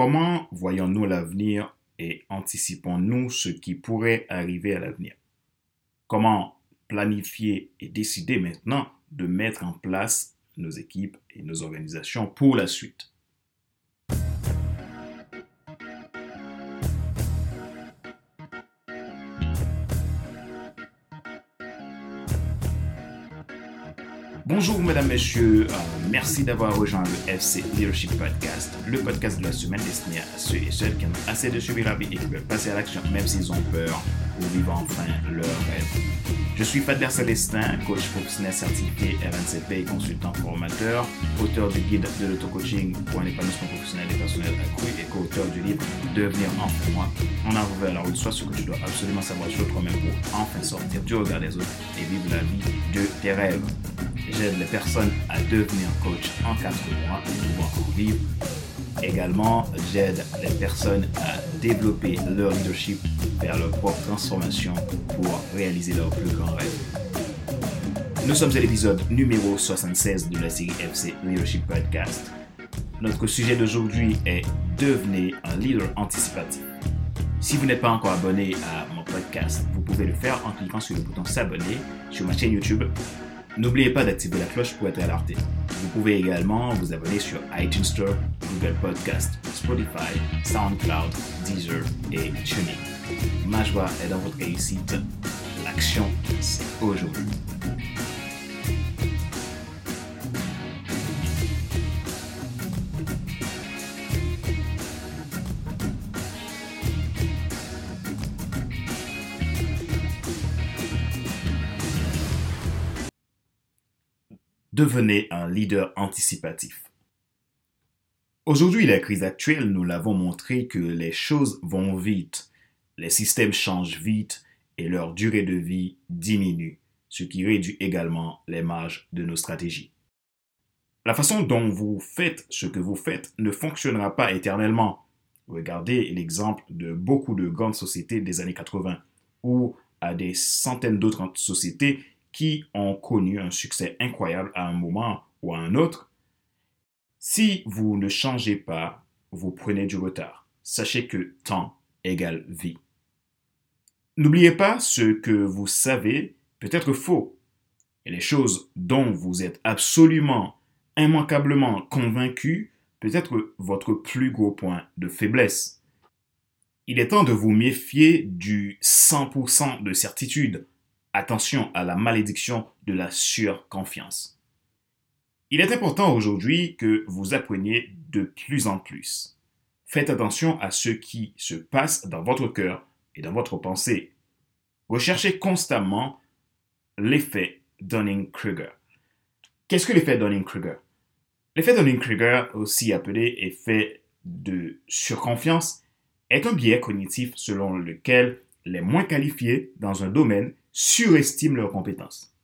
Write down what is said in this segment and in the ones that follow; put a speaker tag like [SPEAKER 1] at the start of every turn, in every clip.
[SPEAKER 1] comment voyons-nous l'avenir et anticipons-nous ce qui pourrait arriver à l'avenir? Comment planifier et décider maintenant de mettre en place nos équipes et nos organisations pour la suite? Bonjour mesdames, messieurs, euh, merci d'avoir rejoint le FC Leadership Podcast, le podcast de la semaine destiné à ceux et celles qui ont assez de subir la vie et qui veulent passer à l'action même s'ils ont peur pour vivre enfin leur rêve. Je suis Fadler Célestin, coach professionnel certifié RNCP et consultant formateur, auteur du guide de l'auto-coaching pour un épanouissement professionnel et personnel accru et co-auteur du livre Devenir enfin moi, en avant vers la route, soit ce que tu dois absolument savoir sur toi-même pour enfin sortir du regard des autres et vivre la vie de tes rêves. J'aide les personnes à devenir coach en 4 mois pour pouvoir en vivre. Également, j'aide les personnes à développer leur leadership vers leur propre transformation pour réaliser leur plus grand rêve. Nous sommes à l'épisode numéro 76 de la série FC Leadership Podcast. Notre sujet d'aujourd'hui est Devenez un leader anticipatif. Si vous n'êtes pas encore abonné à mon podcast, vous pouvez le faire en cliquant sur le bouton s'abonner sur ma chaîne YouTube N'oubliez pas d'activer la cloche pour être alerté. Vous pouvez également vous abonner sur iTunes Store, Google Podcast, Spotify, SoundCloud, Deezer et TuneIn. Ma joie est dans votre réussite. L'action, c'est aujourd'hui. Devenez un leader anticipatif. Aujourd'hui, la crise actuelle, nous l'avons montré que les choses vont vite, les systèmes changent vite et leur durée de vie diminue, ce qui réduit également les marges de nos stratégies. La façon dont vous faites ce que vous faites ne fonctionnera pas éternellement. Regardez l'exemple de beaucoup de grandes sociétés des années 80 ou à des centaines d'autres sociétés qui ont connu un succès incroyable à un moment ou à un autre. Si vous ne changez pas, vous prenez du retard. Sachez que temps égale vie. N'oubliez pas ce que vous savez peut être faux. Et les choses dont vous êtes absolument, immanquablement convaincu peut être votre plus gros point de faiblesse. Il est temps de vous méfier du 100% de certitude Attention à la malédiction de la surconfiance. Il est important aujourd'hui que vous appreniez de plus en plus. Faites attention à ce qui se passe dans votre cœur et dans votre pensée. Recherchez constamment l'effet Dunning-Kruger. Qu'est-ce que l'effet Dunning-Kruger? L'effet Dunning-Kruger, aussi appelé effet de surconfiance, est un biais cognitif selon lequel les moins qualifiés dans un domaine surestiment leurs compétences.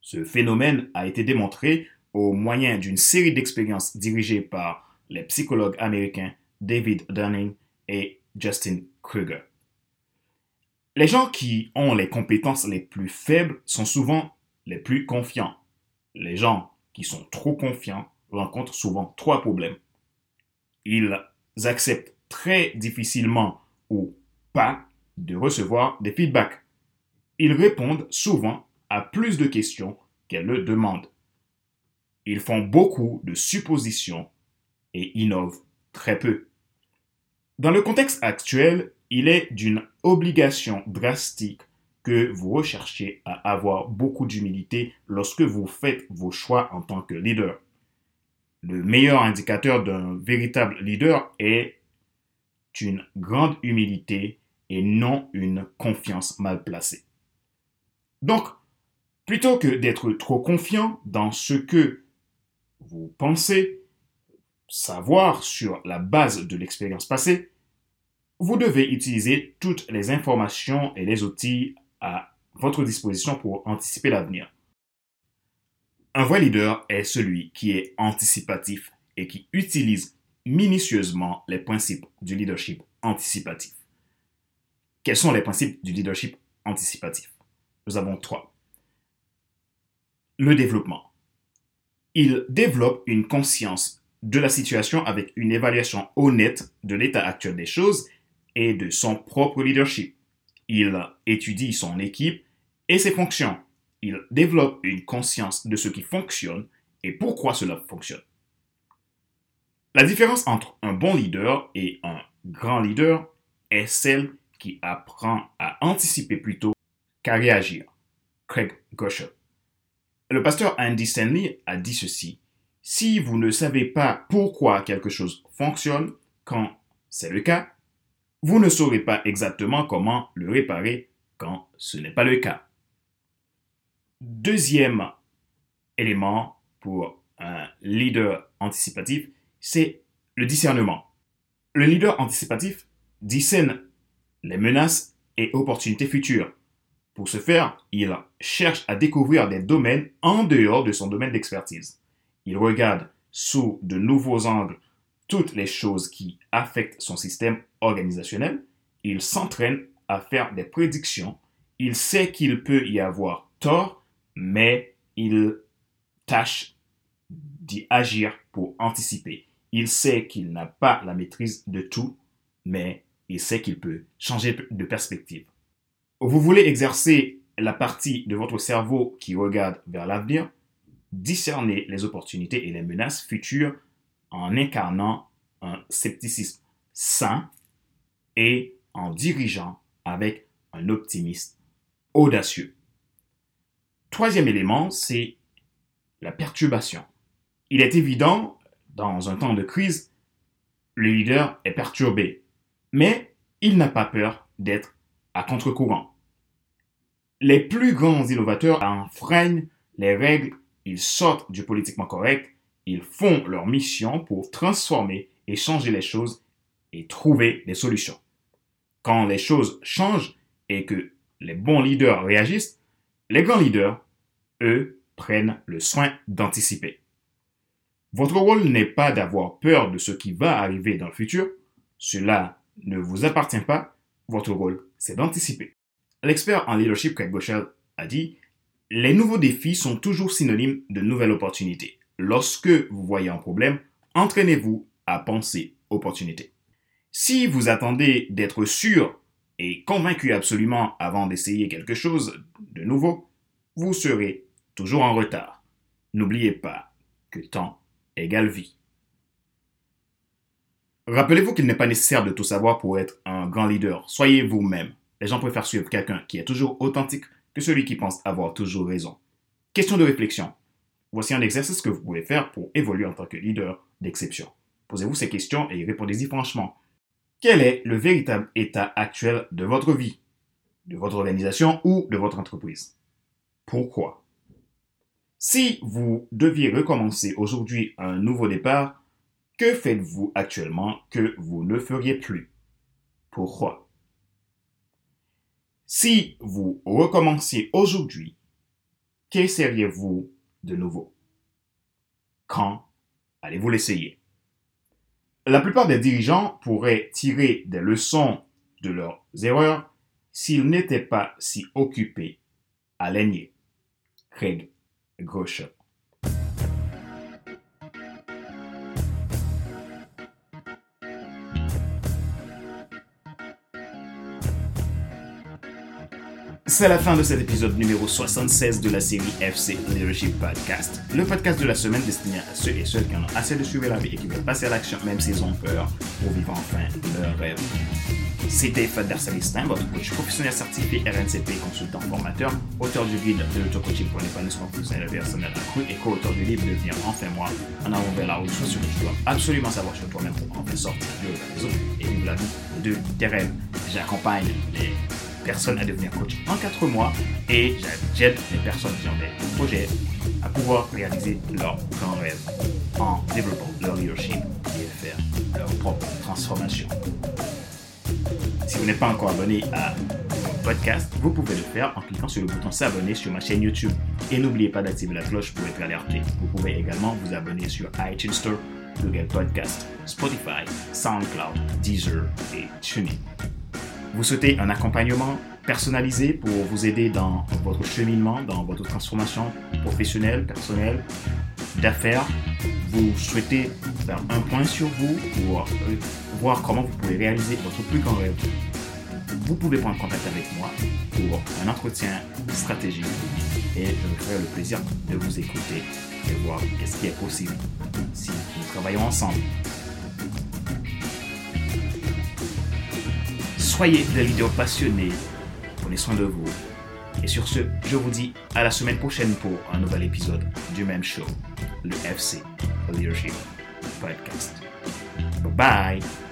[SPEAKER 1] Ce phénomène a été démontré au moyen d'une série d'expériences dirigées par les psychologues américains David Dunning et Justin Kruger. Les gens qui ont les compétences les plus faibles sont souvent les plus confiants. Les gens qui sont trop confiants rencontrent souvent trois problèmes. Ils acceptent très difficilement ou pas de recevoir des feedbacks. Ils répondent souvent à plus de questions qu'elles ne demandent. Ils font beaucoup de suppositions et innovent très peu. Dans le contexte actuel, il est d'une obligation drastique que vous recherchiez à avoir beaucoup d'humilité lorsque vous faites vos choix en tant que leader. Le meilleur indicateur d'un véritable leader est une grande humilité et non une confiance mal placée. Donc, plutôt que d'être trop confiant dans ce que vous pensez savoir sur la base de l'expérience passée, vous devez utiliser toutes les informations et les outils à votre disposition pour anticiper l'avenir. Un vrai leader est celui qui est anticipatif et qui utilise minutieusement les principes du leadership anticipatif. Quels sont les principes du leadership anticipatif? Nous avons trois. Le développement. Il développe une conscience de la situation avec une évaluation honnête de l'état actuel des choses et de son propre leadership. Il étudie son équipe et ses fonctions. Il développe une conscience de ce qui fonctionne et pourquoi cela fonctionne. La différence entre un bon leader et un grand leader est celle qui apprend à anticiper plutôt réagir. Craig Gosher. Le pasteur Andy Stanley a dit ceci. Si vous ne savez pas pourquoi quelque chose fonctionne quand c'est le cas, vous ne saurez pas exactement comment le réparer quand ce n'est pas le cas. Deuxième élément pour un leader anticipatif, c'est le discernement. Le leader anticipatif discerne les menaces et opportunités futures. Pour ce faire, il cherche à découvrir des domaines en dehors de son domaine d'expertise. Il regarde sous de nouveaux angles toutes les choses qui affectent son système organisationnel. Il s'entraîne à faire des prédictions. Il sait qu'il peut y avoir tort, mais il tâche d'y agir pour anticiper. Il sait qu'il n'a pas la maîtrise de tout, mais il sait qu'il peut changer de perspective. Vous voulez exercer la partie de votre cerveau qui regarde vers l'avenir, discerner les opportunités et les menaces futures en incarnant un scepticisme sain et en dirigeant avec un optimisme audacieux. Troisième élément, c'est la perturbation. Il est évident, dans un temps de crise, le leader est perturbé, mais il n'a pas peur d'être à contre-courant. Les plus grands innovateurs enfreignent les règles, ils sortent du politiquement correct, ils font leur mission pour transformer et changer les choses et trouver des solutions. Quand les choses changent et que les bons leaders réagissent, les grands leaders, eux, prennent le soin d'anticiper. Votre rôle n'est pas d'avoir peur de ce qui va arriver dans le futur, cela ne vous appartient pas, votre rôle, c'est d'anticiper. L'expert en leadership Craig Goschel a dit Les nouveaux défis sont toujours synonymes de nouvelles opportunités. Lorsque vous voyez un problème, entraînez-vous à penser opportunité. Si vous attendez d'être sûr et convaincu absolument avant d'essayer quelque chose de nouveau, vous serez toujours en retard. N'oubliez pas que temps égale vie. Rappelez-vous qu'il n'est pas nécessaire de tout savoir pour être un grand leader. Soyez vous-même. Les gens préfèrent suivre quelqu'un qui est toujours authentique que celui qui pense avoir toujours raison. Question de réflexion. Voici un exercice que vous pouvez faire pour évoluer en tant que leader d'exception. Posez-vous ces questions et répondez-y franchement. Quel est le véritable état actuel de votre vie, de votre organisation ou de votre entreprise? Pourquoi? Si vous deviez recommencer aujourd'hui un nouveau départ, que faites-vous actuellement que vous ne feriez plus? Pourquoi? Si vous recommenciez aujourd'hui, qu'essayeriez-vous de nouveau? Quand allez-vous l'essayer? La plupart des dirigeants pourraient tirer des leçons de leurs erreurs s'ils n'étaient pas si occupés à l'aigner. Craig Groeschel C'est la fin de cet épisode numéro 76 de la série FC Leadership Podcast. Le podcast de la semaine destiné à ceux et celles qui en ont assez de suivre la vie et qui veulent passer à l'action même s'ils ont peur pour vivre enfin leur rêve. C'était Fader Salistin, votre coach professionnel certifié RNCP, consultant formateur, auteur du guide de l'auto-coaching pour l'épanouissement professionnel et personnel accru et co-auteur du livre Devenir enfin moi, en avant vers la route sur ce que tu dois absolument savoir sur toi-même pour enfin sortir de la maison et vivre la vie de tes rêves. J'accompagne les personnes à devenir coach en 4 mois et j'aide les personnes qui ont des projets à pouvoir réaliser leurs grands rêves en développant leur leadership et faire leur propre transformation. Si vous n'êtes pas encore abonné à mon podcast, vous pouvez le faire en cliquant sur le bouton s'abonner sur ma chaîne YouTube. Et n'oubliez pas d'activer la cloche pour être alerté. Vous pouvez également vous abonner sur iTunes Store, Google Podcast, Spotify, SoundCloud, Deezer et TuneIn. Vous souhaitez un accompagnement personnalisé pour vous aider dans votre cheminement, dans votre transformation professionnelle, personnelle, d'affaires? Vous souhaitez faire un point sur vous pour euh, voir comment vous pouvez réaliser votre plus grand rêve, vous pouvez prendre contact avec moi pour un entretien stratégique et je me ferai le plaisir de vous écouter et voir qu'est-ce qui est possible si nous travaillons ensemble. Soyez des leaders passionnés, prenez soin de vous. Et sur ce, je vous dis à la semaine prochaine pour un nouvel épisode du même show, le FC Leadership Podcast. Bye bye